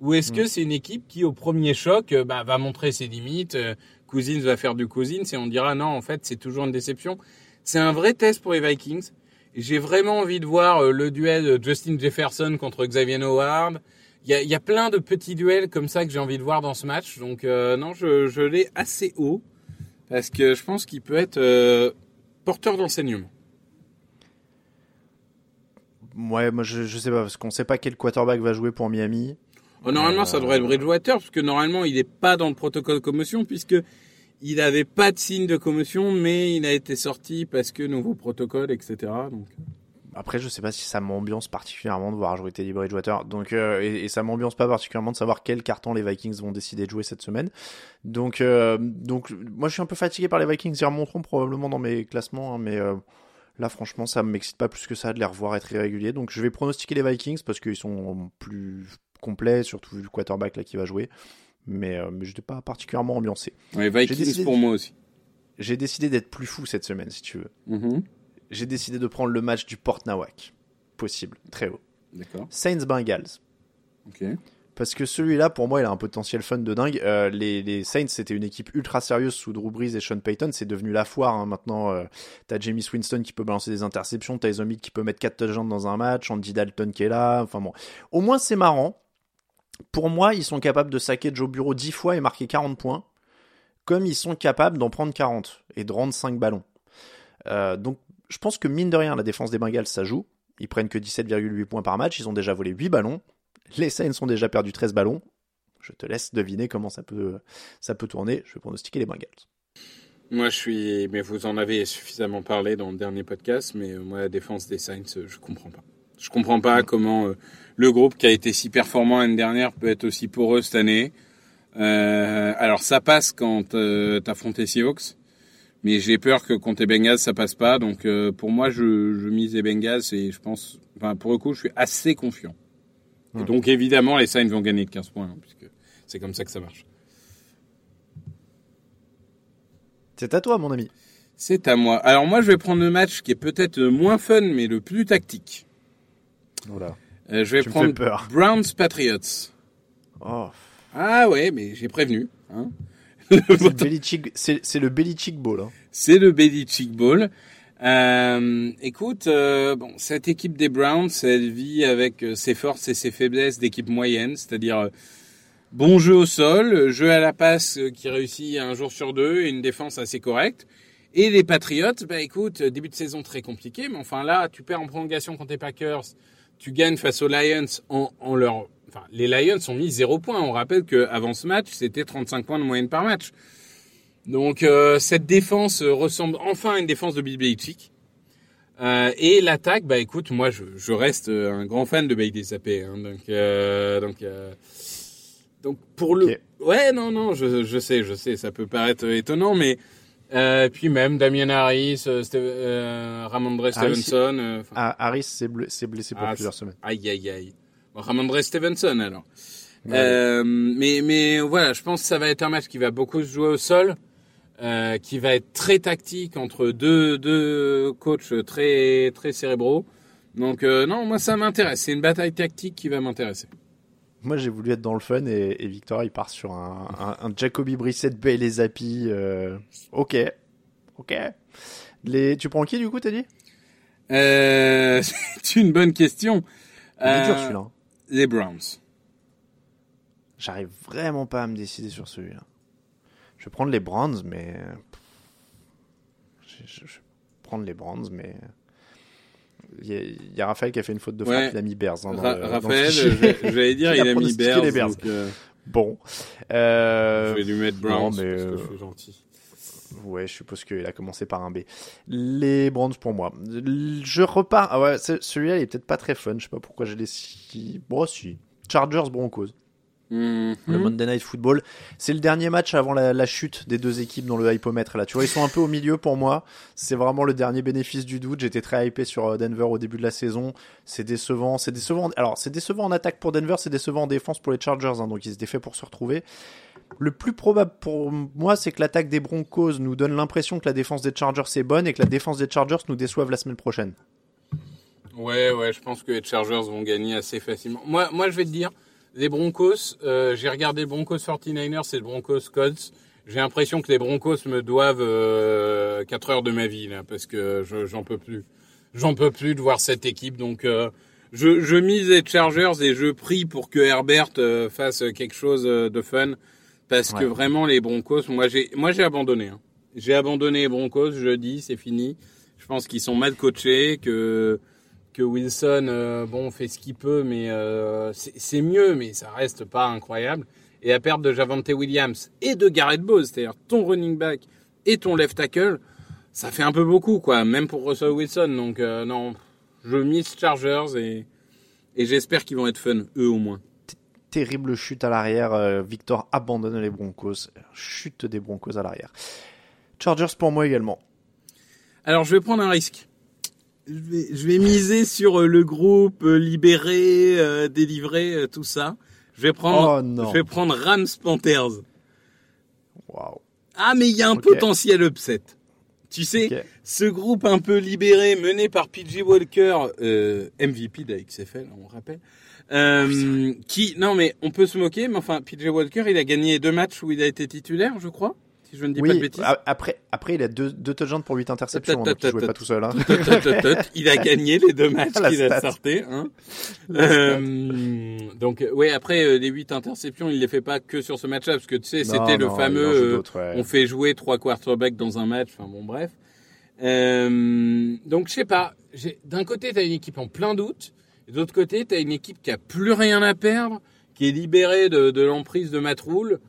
ou est-ce que c'est une équipe qui, au premier choc, euh, bah, va montrer ses limites euh, Cousins va faire du Cousins et on dira non, en fait, c'est toujours une déception. C'est un vrai test pour les Vikings. J'ai vraiment envie de voir euh, le duel de Justin Jefferson contre Xavier Howard. Il y a, il y a plein de petits duels comme ça que j'ai envie de voir dans ce match. Donc euh, non, je, je l'ai assez haut parce que je pense qu'il peut être euh, porteur d'enseignement. Ouais, moi je, je sais pas, parce qu'on sait pas quel quarterback va jouer pour Miami. Oh, normalement, ça devrait être Bridgewater, parce que normalement, il n'est pas dans le protocole de commotion, puisque il n'avait pas de signe de commotion, mais il a été sorti parce que nouveau protocole, etc. Donc, Après, je sais pas si ça m'ambiance particulièrement de voir jouer Teddy Bridgewater. Donc, euh, et, et ça m'ambiance pas particulièrement de savoir quel carton les Vikings vont décider de jouer cette semaine. Donc, euh, donc, moi, je suis un peu fatigué par les Vikings. Ils remonteront probablement dans mes classements, hein, mais euh, là, franchement, ça m'excite pas plus que ça de les revoir être irréguliers. Donc, je vais pronostiquer les Vikings parce qu'ils sont plus complets, surtout vu le quarterback là qui va jouer. Mais, mais je n'étais pas particulièrement ambiancé. ouais, Vikings pour moi aussi. J'ai décidé d'être plus fou cette semaine, si tu veux. Mhm. J'ai décidé de prendre le match du Port Nawak. Possible, très haut. D'accord. Saints Bengals. Ok. Parce que celui-là, pour moi, il a un potentiel fun de dingue. Euh, les, les Saints, c'était une équipe ultra sérieuse sous Drew Brees et Sean Payton. C'est devenu la foire. hein. Maintenant, euh, t'as James Winston qui peut balancer des interceptions, t'as Hill qui peut mettre 4 touchdowns dans un match, Andy Dalton qui est là. Enfin bon, au moins c'est marrant. Pour moi, ils sont capables de saquer Joe Bureau 10 fois et marquer 40 points, comme ils sont capables d'en prendre 40 et de rendre 5 ballons. Euh, donc, je pense que mine de rien, la défense des Bengals, ça joue. Ils prennent que 17,8 points par match. Ils ont déjà volé 8 ballons. Les Saints ont déjà perdu 13 ballons. Je te laisse deviner comment ça peut, tourner. Je vais pronostiquer les Bengals. Moi, je suis. Mais vous en avez suffisamment parlé dans le dernier podcast, mais euh, moi, la défense des Saints, euh, je comprends pas. Je comprends pas comment euh, le groupe qui a été si performant l'année dernière peut être aussi poreux cette année. Alors, ça passe quand euh, t'affrontes les Seahawks, mais j'ai peur que contre les Bengals, ça passe pas. Donc, euh, pour moi, je, je mise les Bengals et je pense. Enfin, pour le coup, je suis assez confiant. Et donc, évidemment, les Saints vont gagner de 15 points, hein, puisque c'est comme ça que ça marche. C'est à toi, mon ami. C'est à moi. Alors moi, je vais prendre le match qui est peut-être moins fun, mais le plus tactique. Voilà. Euh, je vais Tu prendre. Browns Patriots. Oh. Ah ouais, mais j'ai prévenu. Hein. C'est le Belichick, Bowl. Hein. C'est le Belichick Bowl. Euh, écoute, euh, bon, cette équipe des Browns, elle vit avec euh, ses forces et ses faiblesses d'équipe moyenne, c'est-à-dire euh, bon jeu au sol, jeu à la passe qui réussit un jour sur deux et une défense assez correcte. Et les Patriots, bah écoute, début de saison très compliqué, mais enfin là, tu perds en prolongation contre les Packers, tu gagnes face aux Lions en, en leur... Enfin, les Lions ont mis zéro point. On rappelle qu'avant ce match, c'était 35 points de moyenne par match. Donc euh, cette défense euh, ressemble enfin à une défense de Bill Belichick. Euh, et l'attaque, bah écoute, moi je, je reste un grand fan de Bailey Zappé. Hein, donc euh, donc donc pour le ouais non non je, je sais je sais ça peut paraître étonnant mais euh, puis même Damien Harris, euh, euh, Ramondre Harris, Stevenson. Ah, Harris s'est blessé pour Ah, plusieurs semaines. Aïe, aïe, aïe. Bon, Ramondre Stevenson, alors. Ouais. Euh, mais, mais voilà, je pense que ça va être un match qui va beaucoup se jouer au sol, euh, qui va être très tactique entre deux, deux coachs très, très cérébraux. Donc, euh, non, moi, ça m'intéresse. C'est une bataille tactique qui va m'intéresser. Moi, j'ai voulu être dans le fun et, et Victor, il part sur un, un, un Jacoby Brissett, Bailey Zappi. Euh... Ok. Ok. Les... Tu prends qui, du coup, t'as dit? Euh, c'est une bonne question. Il est dur, Euh, celui-là. Les Browns. J'arrive vraiment pas à me décider sur celui-là. Je vais prendre les Browns, mais... Je, je- je vais prendre les Browns, mais... Il y, a, il y a Raphaël qui a fait une faute de frappe, Ouais. il a mis Bears. hein, dans Ra- le- Raphaël, je- j'allais dire, Il il a mis Bears. Bears. donc, euh, Bon. Euh, je vais lui mettre Browns non, mais, parce que euh, je suis gentil. Ouais, je suppose qu'il a commencé par un B. Les Browns pour moi. Je repars. Ah ouais, celui-là, il est peut-être pas très fun. Je sais pas pourquoi j'ai les si. Bon, si. Chargers Broncos. Mhm. Le Monday Night Football. C'est le dernier match avant la, la chute des deux équipes dans le hypomètre. Là, tu vois, ils sont un peu au milieu pour moi. C'est vraiment le dernier bénéfice du doute. J'étais très hypé sur euh, Denver au début de la saison. C'est décevant. C'est décevant. Alors, c'est décevant en attaque pour Denver. C'est décevant en défense pour les Chargers. hein, donc, ils étaient faits pour se retrouver. Le plus probable pour moi, c'est que l'attaque des Broncos nous donne l'impression que la défense des Chargers est bonne et que la défense des Chargers nous déçoive la semaine prochaine. Ouais, ouais, je pense que les Chargers vont gagner assez facilement. Moi, moi je vais te dire, les Broncos, euh, j'ai regardé Broncos 49ers et Broncos Colts. J'ai l'impression que les Broncos me doivent euh, 4 heures de ma vie, là, parce que je- j'en peux plus. J'en peux plus de voir cette équipe, donc euh, je, je mise les Chargers et je prie pour que Herbert euh, fasse quelque chose de fun, parce que vraiment les Broncos, moi j'ai, moi j'ai abandonné. hein. J'ai abandonné les Broncos, je dis, c'est fini. Je pense qu'ils sont mal coachés, que que Wilson, euh, bon, fait ce qu'il peut, mais euh, c'est mieux, mais ça reste pas incroyable. Et à perte de Javante Williams et de Garrett Bowles, c'est-à-dire ton running back et ton left tackle, ça fait un peu beaucoup, quoi, même pour Russell Wilson. Donc euh, non, je mise Chargers et, et j'espère qu'ils vont être fun, eux au moins. Terrible chute à l'arrière. euh, Victor abandonne les Broncos. Chute des Broncos à l'arrière. Chargers pour moi également. Alors je vais prendre un risque. Je vais, je vais miser sur euh, le groupe euh, libéré, euh, délivré, tout ça. Je vais prendre, Oh, je vais prendre Rams Panthers. Waouh. Ah, mais il y a un potentiel upset. Tu sais, ce groupe un peu libéré, mené par PJ Walker, euh, MVP de la XFL, on rappelle, euh, qui, non mais on peut se moquer, mais enfin, PJ Walker, il a gagné deux matchs où il a été titulaire, je crois, si je ne dis pas de bêtises. après, après, il a deux, deux touchdowns pour 8 interceptions, Tot, donc tot, il jouait tot, pas tout seul. Hein. Tot, tot, tot, tot. il a gagné les deux matchs qu'il a sortis. Hein. Euh, donc, ouais, après, euh, les huit interceptions, il les fait pas que sur ce match-là, parce que tu sais, c'était le fameux... euh, on fait jouer trois quarterbacks dans un match. Enfin bon, bref. Euh, donc je sais pas. D'un côté, t'as une équipe en plein doute, et de l'autre côté, t'as une équipe qui a plus rien à perdre, qui est libérée de, de l'emprise de Matroul.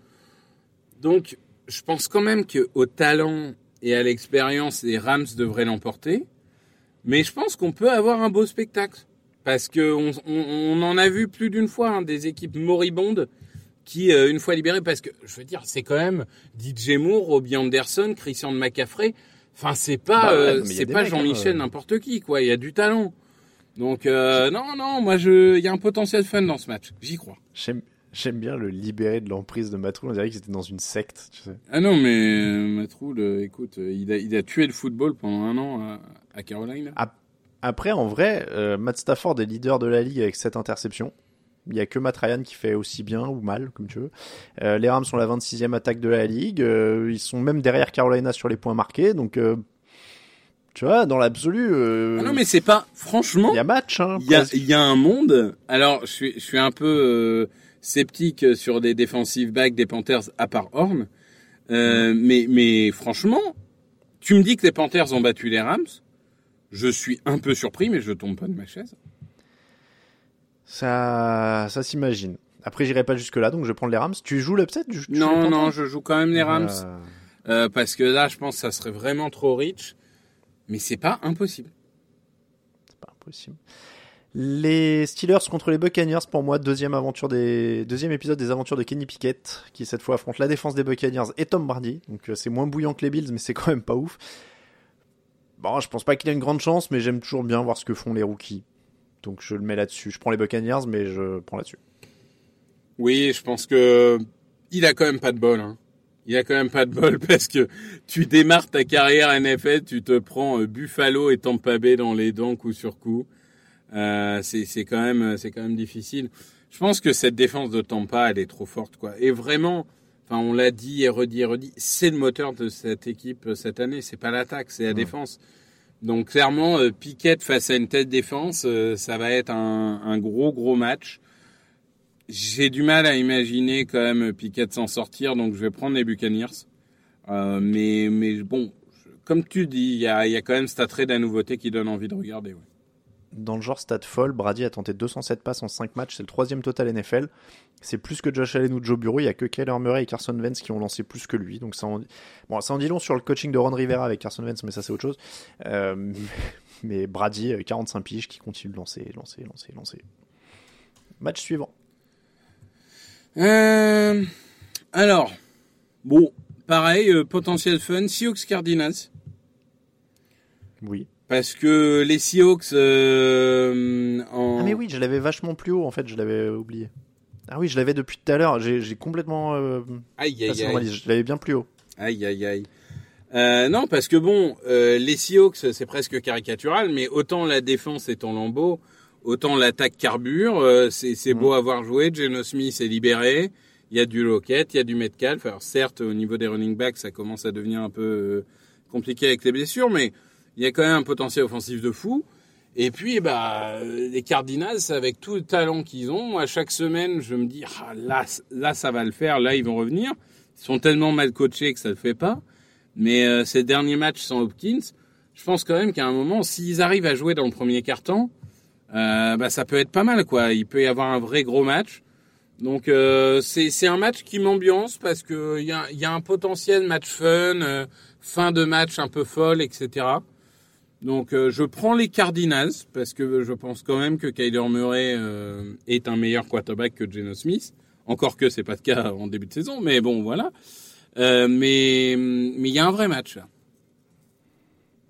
Donc, je pense quand même que au talent et à l'expérience, les Rams devraient l'emporter. Mais je pense qu'on peut avoir un beau spectacle. Parce que on, on- on en a vu plus d'une fois hein, des équipes moribondes qui, euh, une fois libérées, parce que je veux dire, c'est quand même DJ Moore, Robbie Anderson, Christian McCaffrey. Enfin, c'est pas, Bah ouais, euh, c'est pas hein, Jean-Michel euh. n'importe qui, quoi. Il y a du talent. Donc euh, non, non, moi je, il y a un potentiel fun dans ce match. J'y crois. J'aime, j'aime bien le libérer de l'emprise de Matroul. On dirait qu'ils étaient dans une secte, tu sais. Ah non, mais euh, Matroul, euh, écoute, il a, il a tué le football pendant un an à, à Caroline. Après, en vrai, euh, Matt Stafford est leader de la ligue avec 7 interceptions. Il y a que Matt Ryan qui fait aussi bien ou mal, comme tu veux. Euh, les Rams sont la 26e attaque de la ligue. Euh, ils sont même derrière Carolina sur les points marqués. Donc, tu vois, dans l'absolu, euh, Ah non, mais c'est pas, franchement, il y a match. Hein, Il y a, y a un monde. Alors, je suis, je suis un peu euh, sceptique sur des defensive backs des Panthers à part Horn. Euh, mais, mais franchement, tu me dis que les Panthers ont battu les Rams. Je suis un peu surpris, mais je tombe pas de ma chaise. Ça, ça s'imagine. Après, j'irai pas jusque là, donc je prendre les Rams. Tu joues l'upset Non, non, je joue quand même les Rams. Euh, Euh, parce que là, je pense que ça serait vraiment trop rich. Mais c'est pas impossible. C'est pas impossible. Les Steelers contre les Buccaneers, pour moi, deuxième aventure des, deuxième épisode des aventures de Kenny Pickett, qui cette fois affronte la défense des Buccaneers et Tom Brady. Donc euh, c'est moins bouillant que les Bills, mais c'est quand même pas ouf. Bon, je pense pas qu'il a une grande chance, mais j'aime toujours bien voir ce que font les rookies. Donc je le mets là-dessus. Je prends les Buccaneers, mais je prends là-dessus. Oui, je pense que il a quand même pas de bol. Hein. Il a quand même pas de bol parce que tu démarres ta carrière NFL, tu te prends euh, Buffalo et Tampa Bay dans les dents coup sur coup. Euh, c'est c'est quand même c'est quand même difficile. Je pense que cette défense de Tampa, elle est trop forte quoi. Et vraiment, enfin on l'a dit et redit et redit, c'est le moteur de cette équipe euh, cette année. C'est pas l'attaque, c'est la défense. Donc clairement, euh, Pickett face à une telle défense, euh, ça va être un, un gros gros match. J'ai du mal à imaginer quand même Pickett s'en sortir, donc je vais prendre les Buccaneers. Euh, mais, mais bon, comme tu dis, il y a, quand même cet attrait de la nouveauté qui donne envie de regarder. ouais. Dans le genre stade folle, Brady a tenté 207 passes en 5 matchs, c'est le troisième total NFL. C'est plus que Josh Allen ou Joe Burrow, il y a que Kyler Murray et Carson Wentz qui ont lancé plus que lui. Donc ça en, bon, ça en dit long sur le coaching de Ron Rivera avec Carson Wentz, mais ça c'est autre chose. Euh, mais Brady, euh, 45 piges, qui continue de lancer, lancer, lancer, lancer. Match suivant. Euh, alors, bon, pareil, euh, potentiel fun, Seahawks Cardinals. Oui. Parce que les Seahawks euh, en... Ah mais oui, je l'avais vachement plus haut en fait, je l'avais oublié. Ah oui, je l'avais depuis tout à l'heure, j'ai complètement... Euh, Aïe, aïe, aïe. je l'avais bien plus haut. Aïe, aïe, aïe. Euh, non, parce que bon, euh, les Seahawks, c'est presque caricatural, mais autant la défense est en lambeau, autant l'attaque carbure. Euh, c'est c'est beau à voir jouer. Geno Smith est libéré. Il y a du Lockett, il y a du Metcalf. Alors certes, au niveau des running backs, ça commence à devenir un peu euh, compliqué avec les blessures, mais il y a quand même un potentiel offensif de fou. Et puis, bah, les Cardinals, avec tout le talent qu'ils ont, moi, chaque semaine, je me dis, ah, là, là, ça va le faire, là, ils vont revenir. Ils sont tellement mal coachés que ça le fait pas. Mais euh, ces derniers matchs sans Hopkins, je pense quand même qu'à un moment, s'ils arrivent à jouer dans le premier quart-temps, euh, bah, ça peut être pas mal, quoi. Il peut y avoir un vrai gros match. Donc euh, c'est un match qui m'ambiance parce que il y a, y a un potentiel match fun, euh, fin de match un peu folle, etc. Donc euh, je prends les Cardinals parce que je pense quand même que Kyler Murray euh, est un meilleur quarterback que Geno Smith. Encore que c'est pas le cas en début de saison, mais bon voilà. Euh, mais mais il y a un vrai match là.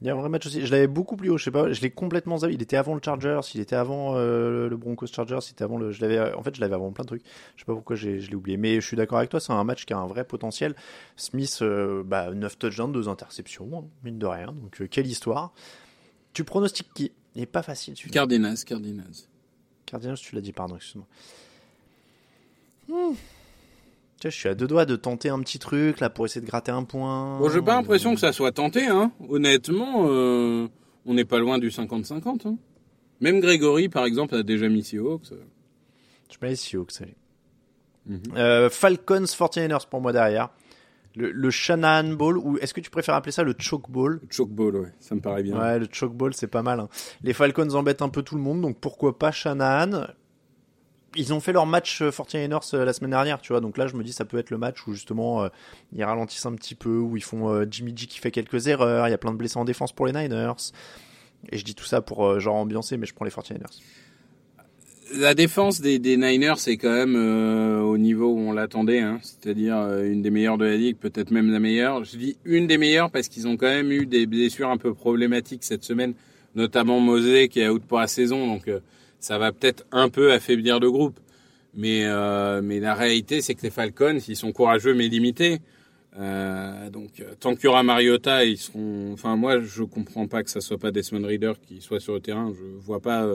Il y a un vrai match aussi. Je l'avais beaucoup plus haut. Je sais pas. Je l'ai complètement zappé. Il était avant le Chargers. Il était avant euh, le Broncos Chargers. Il était avant le. Je l'avais. En fait, je l'avais avant plein de trucs. Je sais pas pourquoi je l'ai oublié. Mais je suis d'accord avec toi. C'est un match qui a un vrai potentiel. Smith, euh, bah, 9 touchdowns, 2 interceptions, hein, mine de rien. Donc euh, quelle histoire. Tu pronostiques qui? Il est pas facile. celui-là. Cardinals, Cardinals. Cardinals, tu l'as dit. Pardon. Excuse-moi. Hmm. Je suis à deux doigts de tenter un petit truc là pour essayer de gratter un point. Bon, j'ai pas l'impression que ça soit tenté, hein. Honnêtement, euh, on n'est pas loin du 50-50. Hein. Même Grégory, par exemple, a déjà mis Seahawks. Je mets les Seahawks, allez. Mhm. Euh, Falcons 49ers pour moi derrière. Le, le Shanahan Ball, ou est-ce que tu préfères appeler ça le Choke Ball Chokeball, ouais, ça me paraît bien. Ouais, le Choke Ball, c'est pas mal. hein. Les Falcons embêtent un peu tout le monde, donc pourquoi pas Shanahan? Ils ont fait leur match euh, 49ers euh, la semaine dernière, tu vois, donc là je me dis ça peut être le match où justement euh, ils ralentissent un petit peu, où ils font Jimmy G qui fait quelques erreurs, il y a plein de blessés en défense pour les Niners. Et je dis tout ça pour genre ambiancer, mais je prends les 49ers. La défense des, Niners c'est quand même au niveau où on l'attendait, hein. c'est-à-dire une des meilleures de la ligue, peut-être même la meilleure. Je dis une des meilleures parce qu'ils ont quand même eu des blessures un peu problématiques cette semaine, notamment Mosley qui est out pour la saison, donc ça va peut-être un peu affaiblir le groupe. Mais euh, mais la réalité c'est que les Falcons ils sont courageux mais limités. Euh, donc euh, tant qu'il y aura Mariota, ils seront. Enfin moi je comprends pas que ça soit pas Desmond Reader qui soit sur le terrain. Je vois pas.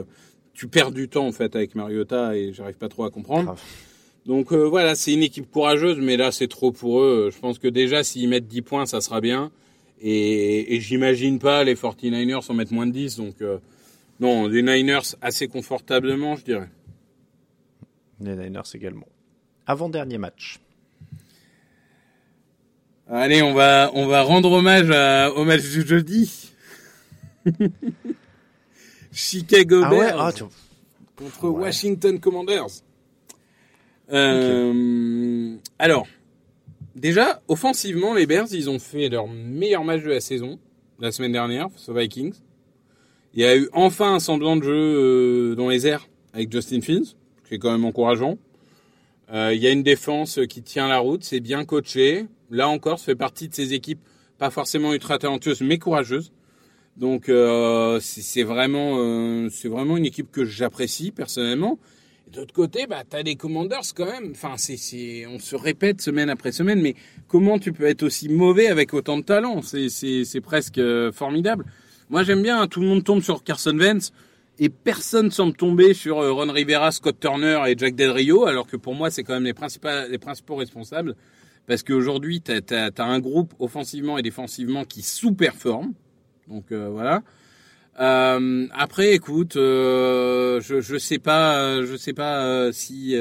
tu perds du temps en fait avec Mariota et j'arrive pas trop à comprendre. Donc euh, voilà, c'est une équipe courageuse, mais là c'est trop pour eux. Je pense que déjà s'ils mettent 10 points, ça sera bien. Et, et j'imagine pas les 49ers en mettre moins de 10. Donc euh, non, les Niners assez confortablement, je dirais. Les Niners également. Avant-dernier match. Allez, on va on va rendre hommage à- au match du jeudi. Chicago Ah ouais Bears ah, tu- contre Ouais. Washington Commanders. Euh, Alors, déjà, offensivement, les Bears, ils ont fait leur meilleur match de la saison la semaine dernière face aux Vikings. Il y a eu enfin un semblant de jeu euh, dans les airs avec Justin Fields, qui est quand même encourageant. Euh, il y a une défense qui tient la route, c'est bien coaché. Là encore, ça fait partie de ces équipes pas forcément ultra talentueuses, mais courageuses. Donc euh, c'est vraiment, vraiment une équipe que j'apprécie personnellement. D'autre côté, bah t'as les Commanders quand même. Enfin, on se répète semaine après semaine, mais comment tu peux être aussi mauvais avec autant de talent? C'est, presque formidable. Moi, j'aime bien. hein, tout le monde tombe sur Carson Wentz et personne semble tomber sur euh, Ron Rivera, Scott Turner et Jack Del Rio, alors que pour moi, c'est quand même les les principaux responsables. Parce qu'aujourd'hui, t'as, t'as, t'as un groupe offensivement et défensivement qui sous-performe. Donc euh, voilà. Euh, après, écoute, euh, je je sais pas, euh, je sais pas euh, si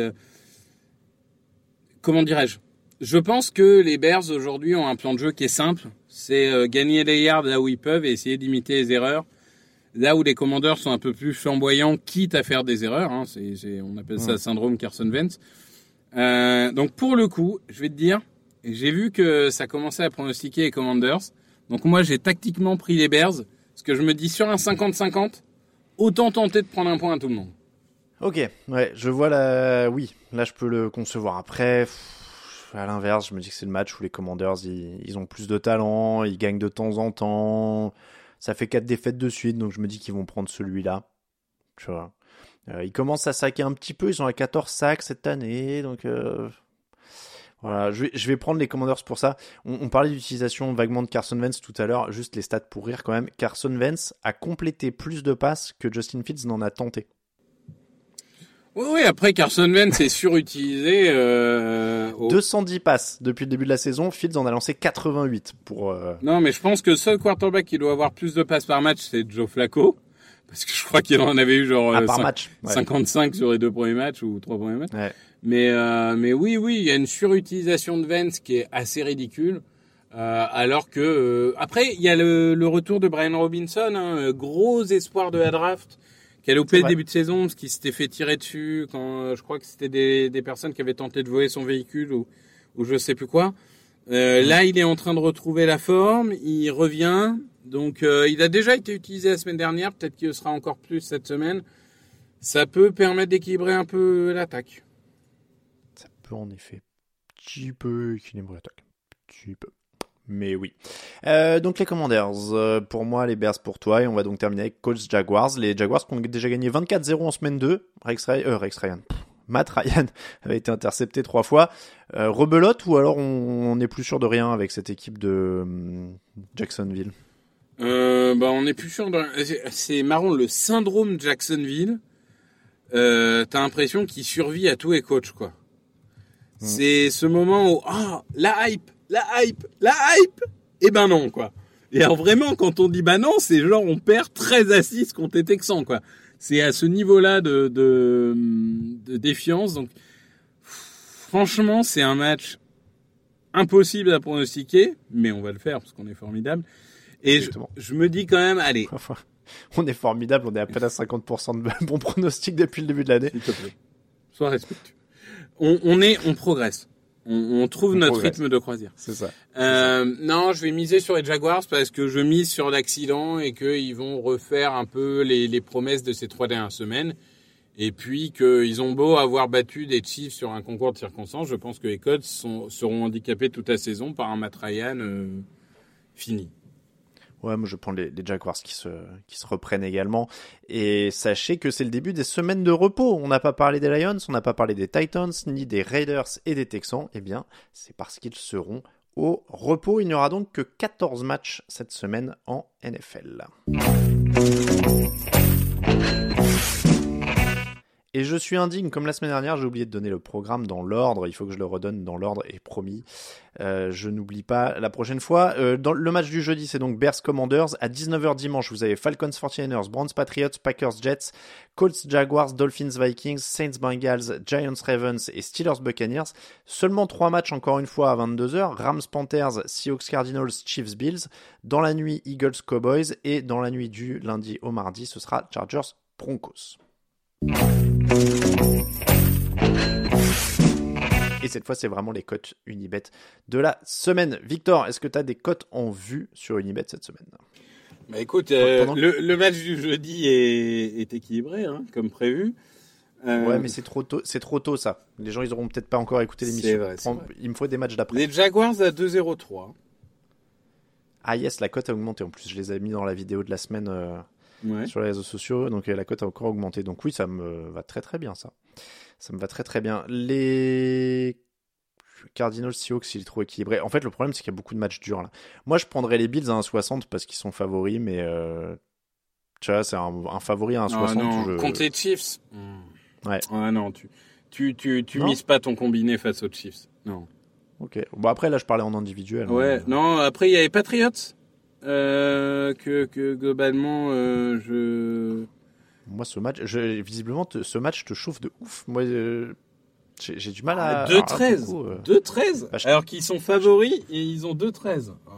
comment dirais-je? Je pense que les Bears aujourd'hui ont un plan de jeu qui est simple, c'est euh, gagner les yards là où ils peuvent et essayer d'imiter les erreurs. Là où les commandeurs sont un peu plus flamboyants, quitte à faire des erreurs, hein, on appelle ça syndrome Carson Wentz. Euh, donc pour le coup, je vais te dire, j'ai vu que ça commençait à pronostiquer les Commanders. Donc moi j'ai tactiquement pris les Bears, parce que je me dis sur un 50-50, autant tenter de prendre un point à tout le monde. Ok, ouais, je vois la. Oui, là je peux le concevoir. Après, pff, à l'inverse, je me dis que c'est le match où les Commanders ils, ont plus de talent, ils gagnent de temps en temps. Ça fait quatre défaites de suite, donc je me dis qu'ils vont prendre celui-là. Tu vois. Euh, ils commencent à saquer un petit peu, ils sont à 14 sacs cette année, donc. euh, Voilà, je vais, prendre les Commanders pour ça. On, on parlait d'utilisation vaguement de Carson Wentz tout à l'heure, juste les stats pour rire quand même. Carson Wentz a complété plus de passes que Justin Fields n'en a tenté. Oui, oui, après Carson Wentz est surutilisé. Euh, au... 210 passes depuis le début de la saison, Fields en a lancé 88 pour... Euh... Non, mais je pense que le seul quarterback qui doit avoir plus de passes par match, c'est Joe Flacco. Parce que je crois qu'il en avait eu genre Ah, euh, par cin- match, ouais. 55 sur les deux premiers matchs ou trois premiers matchs. Ouais. Mais, euh, mais oui, oui, il y a une surutilisation de Vance qui est assez ridicule. Euh, alors que euh, après il y a le, le retour de Brian Robinson, hein, gros espoir de la draft, qui a loupé le début de saison parce qu'il s'était fait tirer dessus quand euh, je crois que c'était des, des personnes qui avaient tenté de voler son véhicule ou, ou je sais plus quoi. Euh, Là, il est en train de retrouver la forme, il revient. Donc, euh, il a déjà été utilisé la semaine dernière, peut-être qu'il sera encore plus cette semaine. Ça peut permettre d'équilibrer un peu l'attaque. Ça peut en effet petit peu équilibrer l'attaque. Petit peu. Mais oui. Euh, donc les Commanders, euh, pour moi, les Bears pour toi, et on va donc terminer avec Colts Jaguars. Les Jaguars qui ont déjà gagné 24-0 en semaine 2. Rex, Ry- euh, Rex Ryan. Matt Ryan avait été intercepté trois fois. Euh, rebelote ou alors on n'est plus sûr de rien avec cette équipe de hum, Jacksonville? Euh, bah, on est plus sûr. De... c'est- C'est marrant, le syndrome Jacksonville. Euh, T'as l'impression qu'il survit à tous les coachs, quoi. C'est ce moment où ah la hype, la hype, la hype. Et ben non, quoi. Et alors vraiment, quand on dit bah non, c'est genre on perd 13 à 6 contre les Texans, quoi. C'est à ce niveau-là de, de, de défiance. Donc, franchement, c'est un match impossible à pronostiquer, mais on va le faire parce qu'on est formidable. Et je, je me dis quand même, allez, on est formidable, on est à peine à 50% de bons pronostics depuis le début de l'année. s'il te plaît, sois respectueux. On, on est, on progresse. On, on trouve On notre progresse. rythme de croisière. C'est ça. Euh, non, je vais miser sur les Jaguars parce que je mise sur l'accident et qu'ils vont refaire un peu les, les promesses de ces trois dernières semaines. Et puis qu'ils ont beau avoir battu des Chiefs sur un concours de circonstances, je pense que les Colts sont, seront handicapés toute la saison par un Matt Ryan euh, fini. Ouais, moi je prends les, Jaguars qui se, qui se reprennent également. Et sachez que c'est le début des semaines de repos. On n'a pas parlé des Lions, on n'a pas parlé des Titans, ni des Raiders et des Texans. Eh bien, c'est parce qu'ils seront au repos. Il n'y aura donc que 14 matchs cette semaine en NFL. Et je suis indigne, comme la semaine dernière, j'ai oublié de donner le programme dans l'ordre. Il faut que je le redonne dans l'ordre, et promis, euh, je n'oublie pas la prochaine fois. Euh, le match du jeudi, c'est donc Bears Commanders. À 19h dimanche, vous avez Falcons 49ers, Browns Patriots, Packers Jets, Colts Jaguars, Dolphins Vikings, Saints Bengals, Giants Ravens et Steelers Buccaneers. Seulement trois matchs encore une fois à 22h. Rams Panthers, Seahawks Cardinals, Chiefs Bills. Dans la nuit, Eagles Cowboys. Et dans la nuit du lundi au mardi, ce sera Chargers Broncos. Et cette fois, c'est vraiment les cotes Unibet de la semaine. Victor, est-ce que tu as des cotes en vue sur Unibet cette semaine? Bah écoute, euh, le, le match du jeudi est, est équilibré, hein, comme prévu. Euh, Ouais, mais c'est trop tôt, c'est trop tôt ça. Les gens, ils auront peut-être pas encore écouté l'émission. Il me faut des matchs d'après. Les Jaguars à 2-0-3. Ah yes, la cote a augmenté. En plus, je les ai mis dans la vidéo de la semaine euh, Ouais. sur les réseaux sociaux, donc euh, la cote a encore augmenté. Donc oui, ça me va très très bien ça. Ça me va très très bien. Les Cardinals Seahawks, il est trop équilibré. En fait, le problème, c'est qu'il y a beaucoup de matchs durs là. Moi, je prendrais les Bills à 1,60 parce qu'ils sont favoris, mais euh, tu vois, c'est un, un favori à 1,60. Ah non, je- contre les Chiefs. Hmm. Ouais. Ah non, tu, tu, tu, tu Non mises pas ton combiné face aux Chiefs. Non. Ok. Bon après, là, je parlais en individuel. Ouais, hein. non, après il y a les Patriots. Euh, que, que globalement, euh, je. Moi, ce match, je, visiblement, te- ce match te chauffe de ouf. Moi, euh, j'ai du mal à. Ah, alors là, 2-13. pour le coup, euh, 2-13. Bah, je- Alors qu'ils sont favoris et ils ont 2-13. Ah,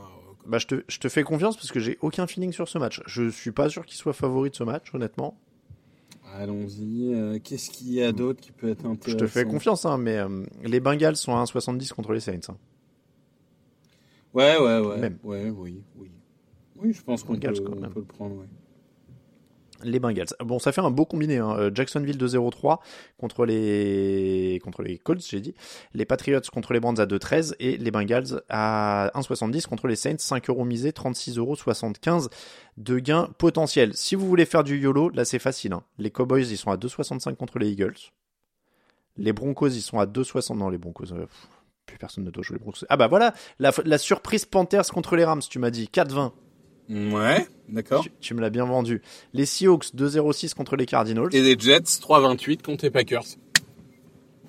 Bah, je te, je te fais confiance parce que j'ai aucun feeling sur ce match. Je suis pas sûr qu'il soit favori de ce match, honnêtement. Allons-y. euh, Qu'est-ce qu'il y a d'autre qui peut être Je intéressant te fais confiance, hein, mais les Bengals sont à 1,70 contre les Saints. hein. Ouais, ouais, ouais. Même. Ouais, oui, oui. Oui, je pense qu'on peut, on le prendre, ouais. Les Bengals. Bon, ça fait un beau combiné. Hein. Euh, Jacksonville 2-0-3 contre les contre les Colts, j'ai dit. Les Patriots contre les Brands à 2-13 et les Bengals à 1,70 contre les Saints. 5 euros misés, 36 euros 75 de gains potentiels. Si vous voulez faire du YOLO, là c'est facile. hein. Les Cowboys, ils sont à 2,65 contre les Eagles. Les Broncos, ils sont à 2,60. Non, les Broncos. euh, pff, plus personne ne doit jouer les Broncos. Ah bah voilà, la, la surprise Panthers contre les Rams, tu m'as dit 4-20. Ouais, d'accord. Tu, tu me l'as bien vendu. Les Seahawks 2-0-6 contre les Cardinals. Et les Jets 3-28 contre les Packers.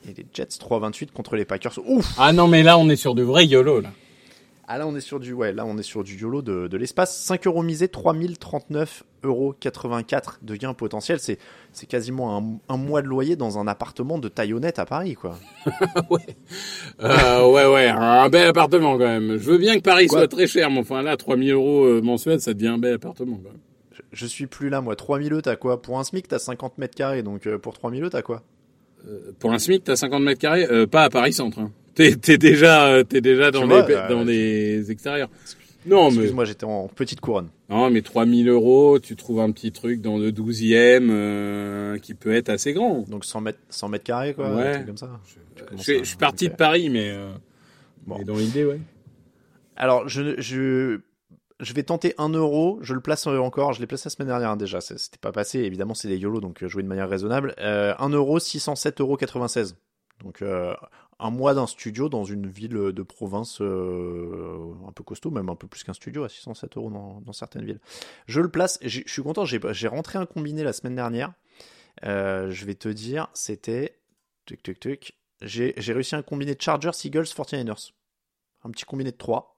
Et les Jets 3-28 contre les Packers. Ouf Ah non, mais là, on est sur de vrais YOLO, là. Ah là on est sur du ouais là on est sur du YOLO de, de l'espace. 5 euros misés 3039 euros 84 de gain potentiel c'est c'est quasiment un, un, mois de loyer dans un appartement de taille honnête à Paris quoi. Ouais. Euh, ouais ouais un bel appartement quand même. Je veux bien que Paris quoi soit très cher mais enfin là 3000 euros euh, mensuels ça devient un bel appartement quand même. Je, je suis plus là moi. 3000 euros t'as quoi? Pour un SMIC t'as 50 mètres carrés. Donc euh, pour 3000 euros t'as quoi? Euh, pour un SMIC t'as 50 mètres carrés pas à Paris centre hein. T'es, déjà, t'es déjà dans, vois, les, euh, dans les extérieurs. Non, Excuse mais. moi j'étais en petite couronne. Non, mais 3000 euros, tu trouves un petit truc dans le 12e euh, qui peut être assez grand. Donc 100 mètres, 100 mètres carrés, quoi. Ouais. comme ça. Je, je, je suis parti de Paris, mais, euh, bon. mais dans l'idée, ouais. Alors, je, je, je vais tenter 1 euro. Je le place encore. Je l'ai placé la semaine dernière hein, déjà. C'était pas passé. Évidemment, c'est des YOLO, donc jouer de manière raisonnable. Euh, 1 euro, 607 euros 96. Donc euh, un mois d'un studio dans une ville de province euh, un peu costaud, même un peu plus qu'un studio à 607 euros dans, certaines villes. Je le place, je suis content, j'ai rentré un combiné la semaine dernière. Euh, je vais te dire, c'était. Tuc, tuc, tuc. J'ai réussi un combiné Chargers, Eagles, 49ers. Un petit combiné de 3.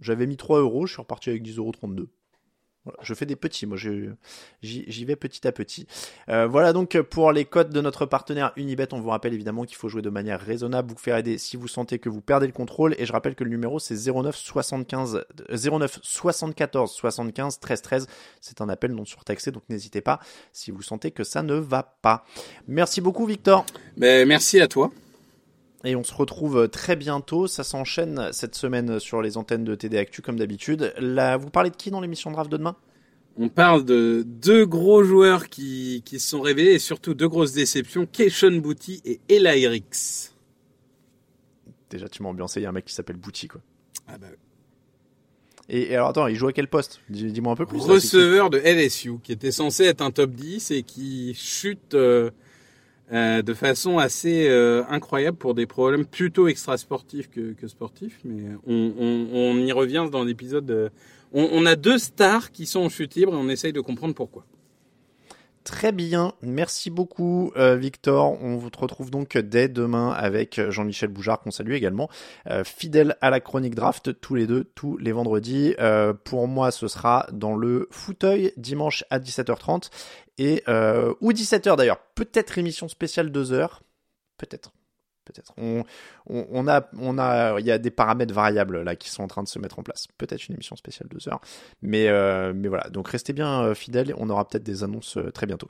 J'avais mis 3 euros, je suis reparti avec 10,32 euros. Je fais des petits, moi j'y vais petit à petit. Euh, voilà donc pour les codes de notre partenaire Unibet, on vous rappelle évidemment qu'il faut jouer de manière raisonnable, vous faire aider si vous sentez que vous perdez le contrôle et je rappelle que le numéro c'est 09 75 09 74 75 13 13. C'est un appel non surtaxé donc n'hésitez pas si vous sentez que ça ne va pas. Merci beaucoup Victor. Mais merci à toi. Et on se retrouve très bientôt. Ça s'enchaîne cette semaine sur les antennes de TD Actu comme d'habitude. Là, vous parlez de qui dans l'émission draft de demain? On parle de deux gros joueurs qui, qui se sont révélés et surtout deux grosses déceptions, Keishon Bouty et Ella Rix. Déjà, tu m'as ambiancé, il y a un mec qui s'appelle Bouty, quoi. Ah bah et, et, alors attends, il joue à quel poste? Dis-moi un peu plus. Receveur de LSU, qui était censé être un top 10 et qui chute... Euh euh, de façon assez euh, incroyable pour des problèmes plutôt extrasportifs que, que sportifs. Mais on, on, on, y revient dans l'épisode. On, on, a deux stars qui sont en chute libre et on essaye de comprendre pourquoi. Très bien, merci beaucoup euh, Victor. On vous retrouve donc dès demain avec Jean-Michel Boujard qu'on salue également, euh, fidèle à la chronique draft tous les deux, tous les vendredis. Euh, pour moi, ce sera dans le fauteuil dimanche à 17h30 et ou 17h d'ailleurs. Peut-être émission spéciale 2 heures, peut-être peut-être. On, a, on a, il y a des paramètres variables là qui sont en train de se mettre en place. Peut-être une émission spéciale deux heures, mais euh, mais voilà. Donc restez bien euh, fidèles. On aura peut-être des annonces euh, très bientôt.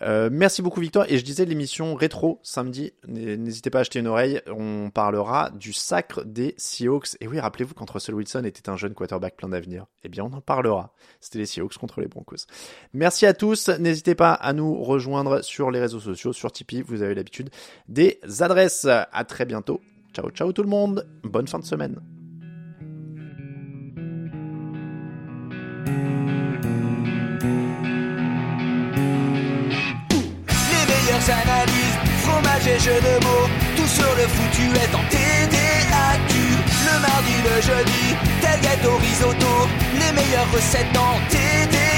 Merci beaucoup Victor. Et je disais l'émission rétro samedi. N'hésitez pas à acheter une oreille. On parlera du sacre des Seahawks. Et oui, rappelez-vous quand Russell Wilson était un jeune quarterback plein d'avenir. Eh bien, on en parlera. C'était les Seahawks contre les Broncos. Merci à tous. N'hésitez pas à nous rejoindre sur les réseaux sociaux, sur Tipeee. Vous avez l'habitude des adresses. À très bientôt. Ciao, ciao tout le monde. Bonne fin de semaine. analyse, fromage et jeux de mots, tout sur le foutu est en TDAQ. Le mardi, le jeudi, tel gâteau risotto, les meilleures recettes en TDAQ.